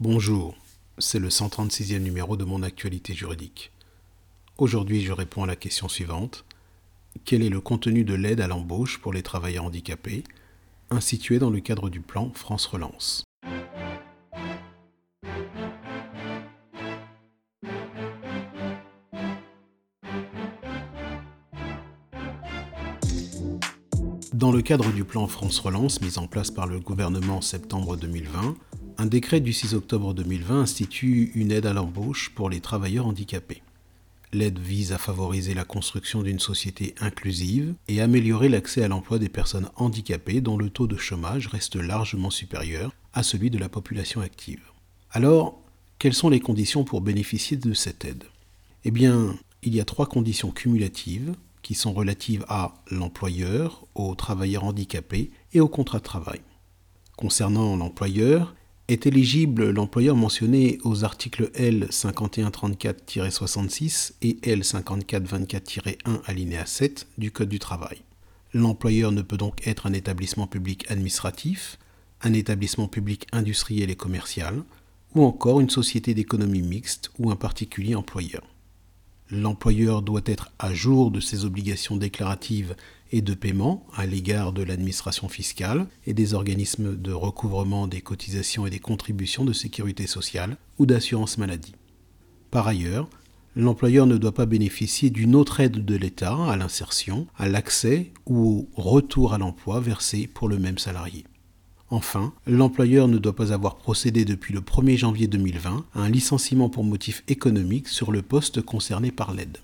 Bonjour, c'est le 136e numéro de mon actualité juridique. Aujourd'hui, je réponds à la question suivante. Quel est le contenu de l'aide à l'embauche pour les travailleurs handicapés, instituée dans le cadre du plan France Relance? Dans le cadre du plan France Relance mis en place par le gouvernement en septembre 2020, un décret du 6 octobre 2020 institue une aide à l'embauche pour les travailleurs handicapés. L'aide vise à favoriser la construction d'une société inclusive et améliorer l'accès à l'emploi des personnes handicapées dont le taux de chômage reste largement supérieur à celui de la population active. Alors, quelles sont les conditions pour bénéficier de cette aide? Eh bien, il y a trois conditions cumulatives qui sont relatives à l'employeur, aux travailleurs handicapés et au contrat de travail. Concernant l'employeur, est éligible l'employeur mentionné aux articles L5134-66 et L5424-1 alinéa 7 du Code du travail. L'employeur ne peut donc être un établissement public administratif, un établissement public industriel et commercial, ou encore une société d'économie mixte ou un particulier employeur l'employeur doit être à jour de ses obligations déclaratives et de paiement à l'égard de l'administration fiscale et des organismes de recouvrement des cotisations et des contributions de sécurité sociale ou d'assurance maladie. Par ailleurs, l'employeur ne doit pas bénéficier d'une autre aide de l'État à l'insertion, à l'accès ou au retour à l'emploi versé pour le même salarié. Enfin, l'employeur ne doit pas avoir procédé depuis le 1er janvier 2020 à un licenciement pour motif économique sur le poste concerné par l'aide.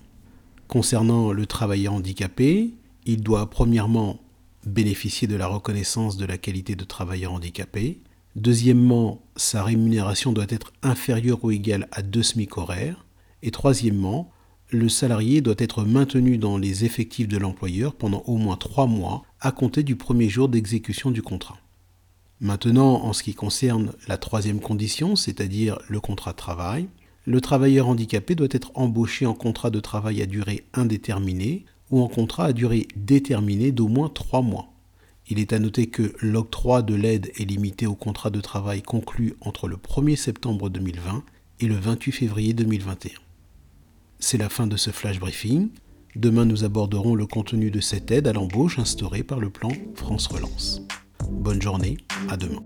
Concernant le travailleur handicapé, il doit premièrement bénéficier de la reconnaissance de la qualité de travailleur handicapé. Deuxièmement, sa rémunération doit être inférieure ou égale à deux SMIC horaires. Et troisièmement, le salarié doit être maintenu dans les effectifs de l'employeur pendant au moins trois mois à compter du premier jour d'exécution du contrat. Maintenant, en ce qui concerne la troisième condition, c'est-à-dire le contrat de travail, le travailleur handicapé doit être embauché en contrat de travail à durée indéterminée ou en contrat à durée déterminée d'au moins trois mois. Il est à noter que l'octroi de l'aide est limité au contrat de travail conclu entre le 1er septembre 2020 et le 28 février 2021. C'est la fin de ce flash briefing. Demain, nous aborderons le contenu de cette aide à l'embauche instaurée par le plan France Relance. Bonne journée, à demain.